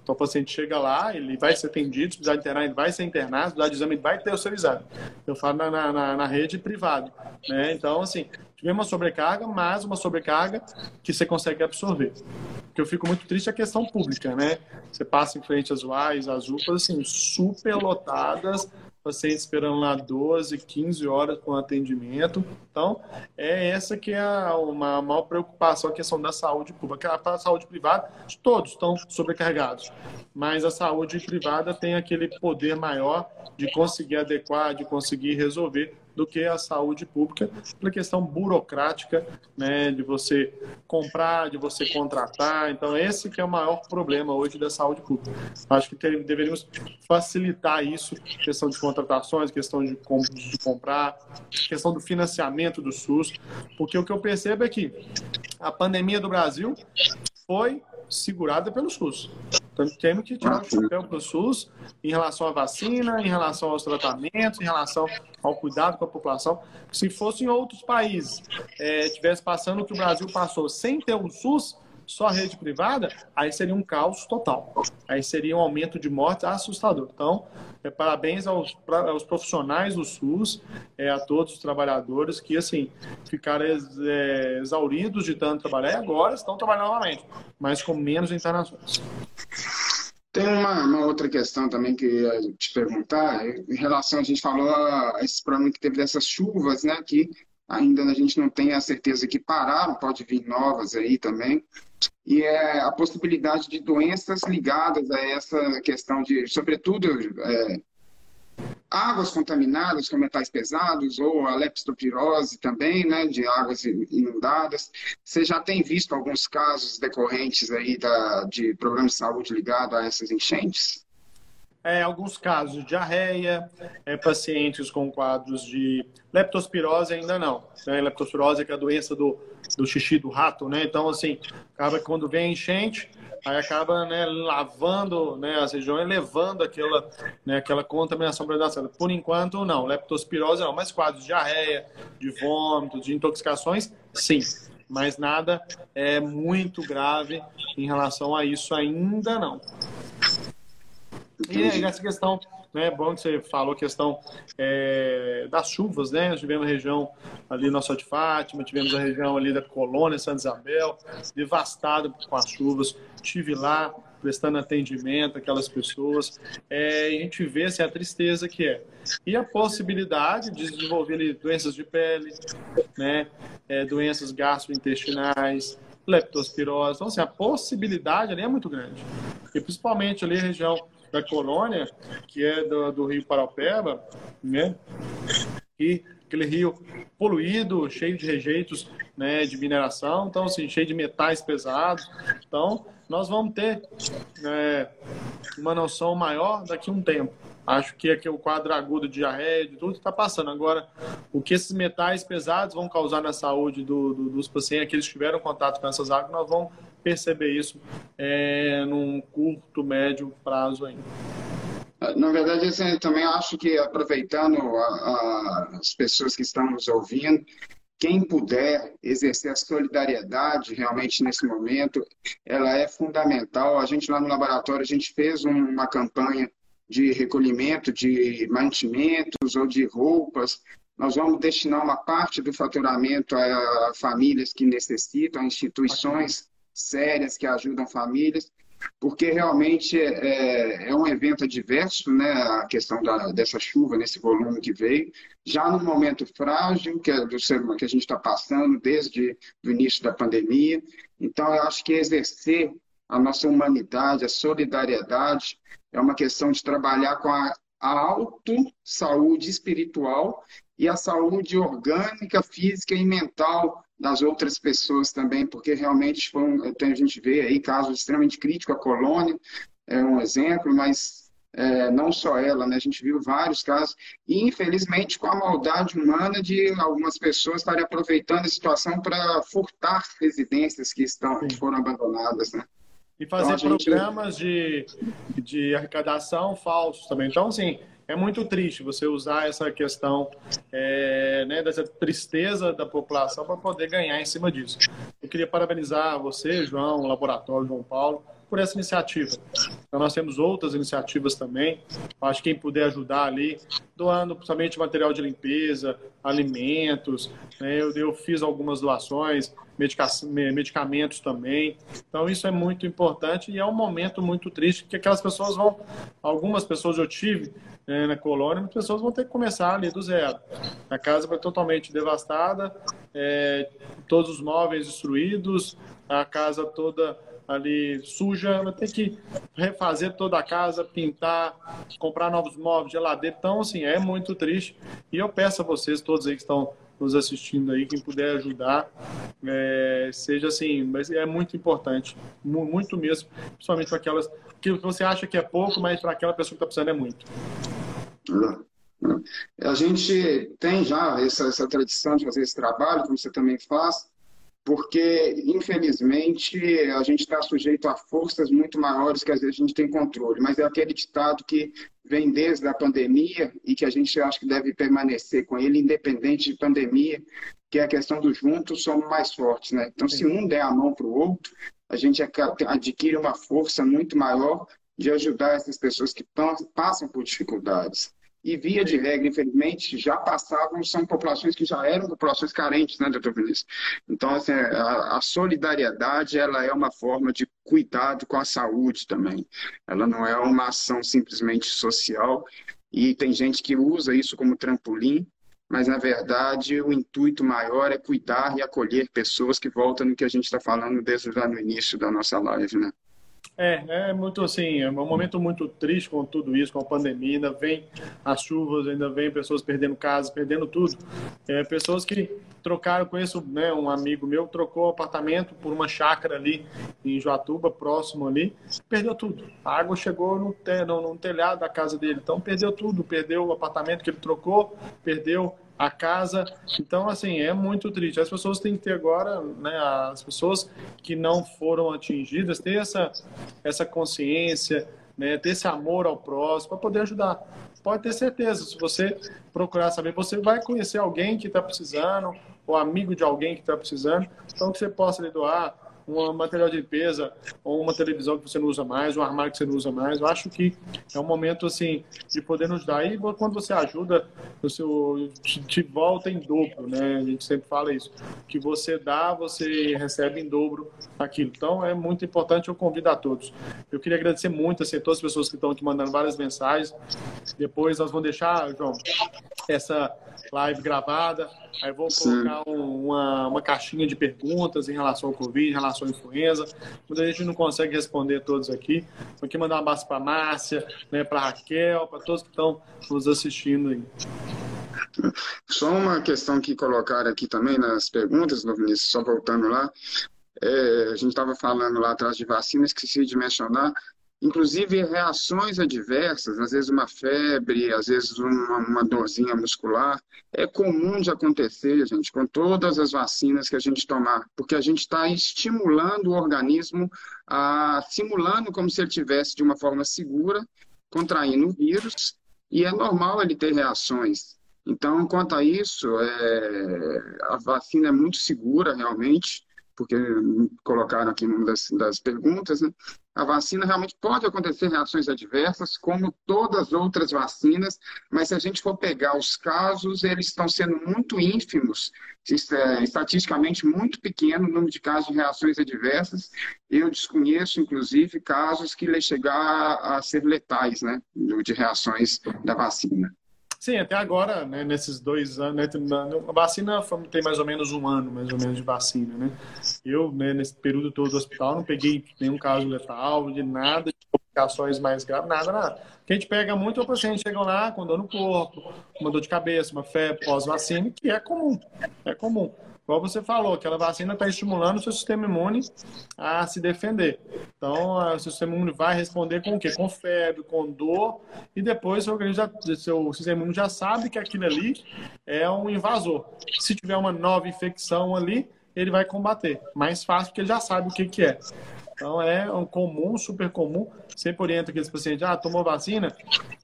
Então o paciente chega lá, ele vai ser atendido, se precisar internar, ele vai ser internado, se precisar de exame, ele vai ter o seu exame. Eu falo na, na, na rede privada. Né? Então, assim, tivemos uma sobrecarga, mas uma sobrecarga que você consegue absorver. Porque eu fico muito triste é a questão pública, né? Você passa em frente às UAIs, às UPAs, assim, super lotadas, pacientes esperando lá 12, 15 horas com atendimento. Então, é essa que é a, uma maior preocupação, a questão da saúde pública. A saúde privada, todos estão sobrecarregados, mas a saúde privada tem aquele poder maior de conseguir adequar, de conseguir resolver do que a saúde pública, pela questão burocrática, né, de você comprar, de você contratar. Então, esse que é o maior problema hoje da saúde pública. Acho que ter, deveríamos facilitar isso, questão de contratações, questão de, de comprar, questão do financiamento do SUS, porque o que eu percebo é que a pandemia do Brasil foi segurada pelo SUS. Então, temos que tirar o chapéu para o SUS em relação à vacina, em relação aos tratamentos, em relação ao cuidado com a população. Se fosse em outros países, é, tivesse passando o que o Brasil passou sem ter o SUS, só a rede privada, aí seria um caos total. Aí seria um aumento de mortes assustador. Então, é, parabéns aos, pra, aos, profissionais do SUS, é, a todos os trabalhadores que, assim, ficaram é, exauridos de tanto trabalhar e agora estão trabalhando novamente, mas com menos internações. Tem uma, uma, outra questão também que eu ia te perguntar, em relação, a gente falou a esse problema que teve dessas chuvas, né, que ainda a gente não tem a certeza que pararam, pode vir novas aí também, e é a possibilidade de doenças ligadas a essa questão de, sobretudo, é, águas contaminadas com metais pesados ou a leptopirose também, né, de águas inundadas. Você já tem visto alguns casos decorrentes aí da, de problemas de saúde ligados a essas enchentes? É, alguns casos de diarreia, é, pacientes com quadros de leptospirose ainda não. Né? Leptospirose é, é a doença do, do xixi do rato, né? Então, assim, acaba que quando vem enchente, aí acaba né, lavando né, as regiões, levando aquela, né, aquela contaminação para a Por enquanto, não. Leptospirose não, mas quadros de diarreia, de vômitos, de intoxicações, sim. Mas nada é muito grave em relação a isso ainda não. E essa questão, né, bom que você falou, questão é, das chuvas, né? Nós tivemos a região ali Nossa de Fátima, tivemos a região ali da Colônia, Santa Isabel, devastado com as chuvas. Tive lá prestando atendimento àquelas pessoas. É, e a gente vê assim, a tristeza que é. E a possibilidade de desenvolver doenças de pele, né? É, doenças gastrointestinais, leptospirose. Então, assim, a possibilidade ali é muito grande. E principalmente ali a região da colônia, que é do, do Rio Paraupeba, né? E aquele rio poluído, cheio de rejeitos né, de mineração, então assim, cheio de metais pesados. Então, nós vamos ter né, uma noção maior daqui a um tempo. Acho que aqui o quadro agudo de diarreia, de tudo está passando. Agora, o que esses metais pesados vão causar na saúde do, do, dos pacientes, aqueles que tiveram contato com essas águas, nós vamos perceber isso é, num curto, médio prazo ainda. Na verdade, assim, também acho que aproveitando a, a, as pessoas que estão nos ouvindo, quem puder exercer a solidariedade realmente nesse momento, ela é fundamental. A gente lá no laboratório, a gente fez uma campanha de recolhimento de mantimentos ou de roupas. Nós vamos destinar uma parte do faturamento a famílias que necessitam, a instituições sérias que ajudam famílias porque realmente é, é, um evento adverso, né, a questão da, dessa chuva, nesse volume que veio, já num momento frágil que, é do ser, que a gente está passando desde o início da pandemia. Então, eu acho que exercer a nossa humanidade, a solidariedade, é uma questão de trabalhar com a, a auto-saúde espiritual e a saúde orgânica, física e mental das outras pessoas também, porque realmente foi um, a gente vê aí casos extremamente críticos, a colônia é um exemplo, mas é, não só ela, né? a gente viu vários casos, e infelizmente com a maldade humana de algumas pessoas estarem aproveitando a situação para furtar residências que, estão, que foram abandonadas. Né? E fazer então, gente... programas de, de arrecadação falsos também. Então, assim, é muito triste você usar essa questão é, né, dessa tristeza da população para poder ganhar em cima disso. Eu queria parabenizar você, João, o Laboratório João Paulo, por essa iniciativa. Então, nós temos outras iniciativas também. Acho que quem puder ajudar ali, doando principalmente material de limpeza, alimentos. Né? Eu, eu fiz algumas doações, medicamentos também. Então, isso é muito importante e é um momento muito triste que aquelas pessoas vão. Algumas pessoas eu tive né, na colônia, as pessoas vão ter que começar ali do zero. A casa foi totalmente devastada, é, todos os móveis destruídos, a casa toda ali suja, vai ter que refazer toda a casa, pintar, comprar novos móveis, geladeira. Então, assim, é muito triste. E eu peço a vocês, todos aí que estão nos assistindo aí, quem puder ajudar, é, seja assim, mas é muito importante, muito mesmo, principalmente para aquelas que você acha que é pouco, mas para aquela pessoa que está precisando é muito. A gente tem já essa, essa tradição de fazer esse trabalho, como você também faz, porque, infelizmente, a gente está sujeito a forças muito maiores que às vezes a gente tem controle. Mas é aquele ditado que vem desde a pandemia e que a gente acha que deve permanecer com ele, independente de pandemia, que é a questão do juntos somos mais fortes. Né? Então, se um der a mão para o outro, a gente adquire uma força muito maior de ajudar essas pessoas que passam por dificuldades e via de regra, infelizmente, já passavam, são populações que já eram populações carentes, né, doutor Vinícius? Então, assim, a, a, solidariedade, ela é uma forma de cuidado com a saúde também. Ela não é uma ação simplesmente social e tem gente que usa isso como trampolim, mas, na verdade, o intuito maior é cuidar e acolher pessoas que voltam no que a gente está falando desde lá no início da nossa live, né? É, é muito assim, é um momento muito triste com tudo isso, com a pandemia, ainda vem as chuvas, ainda vem pessoas perdendo casas, perdendo tudo. É, pessoas que trocaram, conheço né, um amigo meu, trocou apartamento por uma chácara ali em Joatuba, próximo ali, perdeu tudo. A água chegou no, no, no telhado da casa dele, então perdeu tudo, perdeu o apartamento que ele trocou, perdeu a casa. Então, assim, é muito triste. As pessoas têm que ter agora, né, as pessoas que não foram atingidas, ter essa, essa consciência, né, ter esse amor ao próximo para poder ajudar. Pode ter certeza, se você procurar saber, você vai conhecer alguém que está precisando, ou amigo de alguém que está precisando, então que você possa lhe doar um material de limpeza ou uma televisão que você não usa mais, um armário que você não usa mais. Eu acho que é um momento assim de poder nos dar. E quando você ajuda, você te volta em dobro, né? A gente sempre fala isso. Que você dá, você recebe em dobro aquilo. Então é muito importante. Eu convido a todos. Eu queria agradecer muito assim, a todas as pessoas que estão aqui mandando várias mensagens. Depois nós vamos deixar, João, essa live gravada. Aí vou colocar um, uma, uma caixinha de perguntas em relação ao Covid, em relação à influenza. Muita gente não consegue responder todos aqui. Vou aqui mandar um abraço para a Márcia, né, para a Raquel, para todos que estão nos assistindo aí. Só uma questão que colocaram aqui também nas perguntas, Vinícius, só voltando lá. É, a gente estava falando lá atrás de vacinas, esqueci de mencionar. Inclusive reações adversas, às vezes uma febre, às vezes uma, uma dorzinha muscular, é comum de acontecer, gente, com todas as vacinas que a gente tomar, porque a gente está estimulando o organismo, a, simulando como se ele tivesse de uma forma segura, contraindo o vírus, e é normal ele ter reações. Então, quanto a isso, é, a vacina é muito segura realmente, porque colocaram aqui uma das, das perguntas, né? A vacina realmente pode acontecer reações adversas, como todas as outras vacinas, mas se a gente for pegar os casos, eles estão sendo muito ínfimos, é estatisticamente muito pequeno o número de casos de reações adversas. Eu desconheço, inclusive, casos que chegar a ser letais, né, de reações da vacina. Sim, até agora, né, nesses dois anos, né, a vacina tem mais ou menos um ano, mais ou menos, de vacina, né? Eu, né, nesse período todo do hospital, não peguei nenhum caso letal, de nada, de complicações mais graves, nada, nada. O que a gente pega muito é o paciente chega lá com dor no corpo, uma dor de cabeça, uma febre pós-vacina, que é comum, é comum. Igual você falou, aquela vacina está estimulando o seu sistema imune a se defender. Então, o seu sistema imune vai responder com o quê? Com febre, com dor, e depois seu, já, seu sistema imune já sabe que aquilo ali é um invasor. Se tiver uma nova infecção ali, ele vai combater. Mais fácil, porque ele já sabe o que, que é. Então é um comum, super comum. Sempre orienta aqueles pacientes, ah, tomou vacina?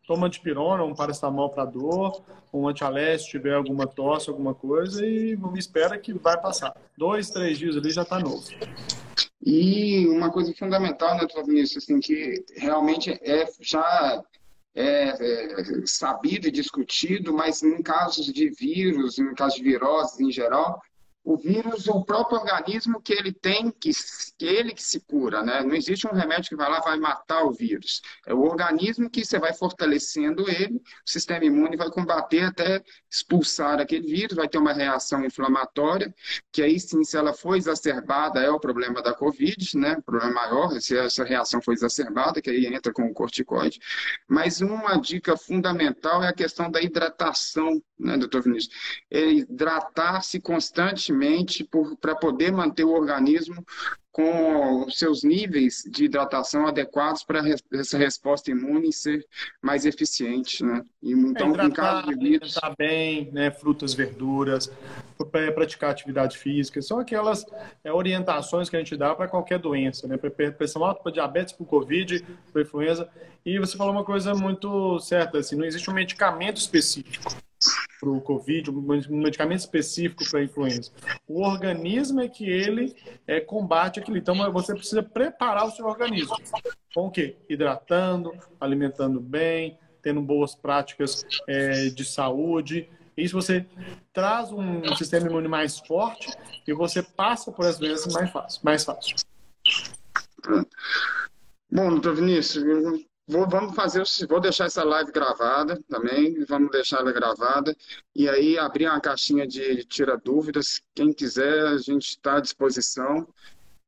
Toma antipirona, um paracetamol para dor, um antialeste, se tiver alguma tosse, alguma coisa, e espera que vai passar. Dois, três dias ali já está novo. E uma coisa fundamental, né, doutor assim, que realmente é já é, é, sabido e discutido, mas em casos de vírus, em casos de viroses em geral, o vírus, o próprio organismo que ele tem, que, que ele que se cura, né? Não existe um remédio que vai lá vai matar o vírus. É o organismo que você vai fortalecendo ele, o sistema imune vai combater até expulsar aquele vírus, vai ter uma reação inflamatória, que aí sim, se ela for exacerbada, é o problema da Covid, né? O problema maior, se essa reação for exacerbada, que aí entra com o corticoide. Mas uma dica fundamental é a questão da hidratação, né, doutor Vinícius? É hidratar-se constantemente para poder manter o organismo com os seus níveis de hidratação adequados para essa resposta imune ser mais eficiente, né? E, então, é, hidratar, em caso de vírus... bem, né? Frutas, verduras, praticar atividade física, são aquelas é, orientações que a gente dá para qualquer doença, né? Pressão alta, para diabetes, para Covid, para influenza. E você falou uma coisa muito certa, assim, não existe um medicamento específico para o Covid, um medicamento específico para a influenza. O organismo é que ele é, combate aquilo. Então, você precisa preparar o seu organismo. Com o quê? Hidratando, alimentando bem, tendo boas práticas é, de saúde. Isso você traz um sistema imune mais forte e você passa por as doenças mais fácil. Mais fácil. Bom, doutor Vinícius, Vou, vamos fazer, vou deixar essa live gravada também, vamos deixar ela gravada e aí abrir uma caixinha de tira dúvidas. Quem quiser, a gente está à disposição.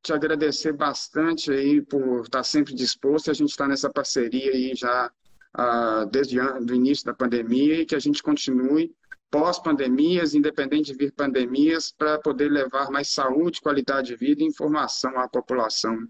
Te agradecer bastante aí por estar sempre disposto. A gente está nessa parceria aí já ah, desde o início da pandemia e que a gente continue pós-pandemias, independente de vir pandemias, para poder levar mais saúde, qualidade de vida e informação à população.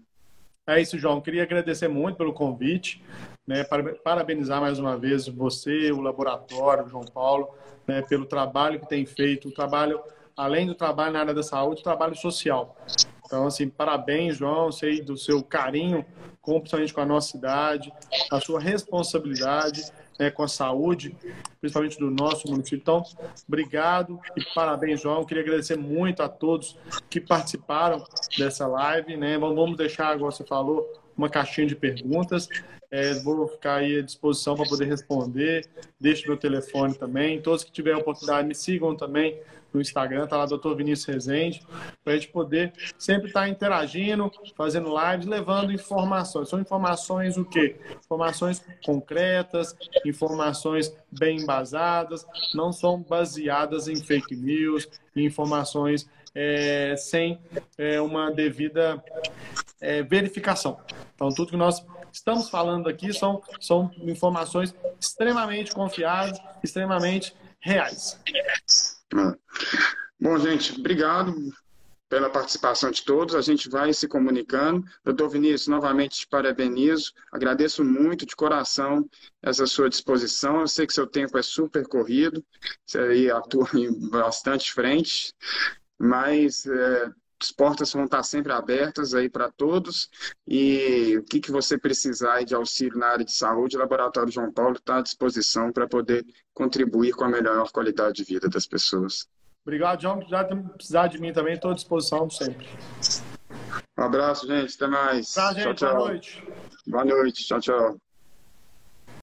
É isso, João. Queria agradecer muito pelo convite, né? parabenizar mais uma vez você, o laboratório, o João Paulo, né? pelo trabalho que tem feito, o trabalho, além do trabalho na área da saúde, o trabalho social. Então, assim, parabéns, João, sei do seu carinho, principalmente com a nossa cidade, a sua responsabilidade né, com a saúde, principalmente do nosso município. Então, obrigado e parabéns, João. Queria agradecer muito a todos que participaram dessa live. Né? Vamos deixar, agora você falou, uma caixinha de perguntas. É, vou ficar aí à disposição para poder responder. Deixe meu telefone também. Todos que tiverem oportunidade, me sigam também no Instagram, tá lá Dr. Vinícius Rezende, para a gente poder sempre estar tá interagindo, fazendo lives, levando informações. São informações o quê? Informações concretas, informações bem embasadas, não são baseadas em fake news, informações é, sem é, uma devida é, verificação. Então, tudo que nós estamos falando aqui são, são informações extremamente confiáveis, extremamente reais. Bom, gente, obrigado pela participação de todos. A gente vai se comunicando. Doutor Vinícius, novamente te parabenizo. Agradeço muito de coração essa sua disposição. Eu sei que seu tempo é super corrido, você aí atua em bastante frente, mas é, as portas vão estar sempre abertas aí para todos e o que, que você precisar de auxílio na área de saúde, o Laboratório João Paulo está à disposição para poder contribuir com a melhor qualidade de vida das pessoas. Obrigado, João. Já precisar de mim também, estou à disposição sempre. Um abraço, gente. Até mais. Tá, gente. Tchau, tchau. Boa noite. Boa noite. Tchau, tchau.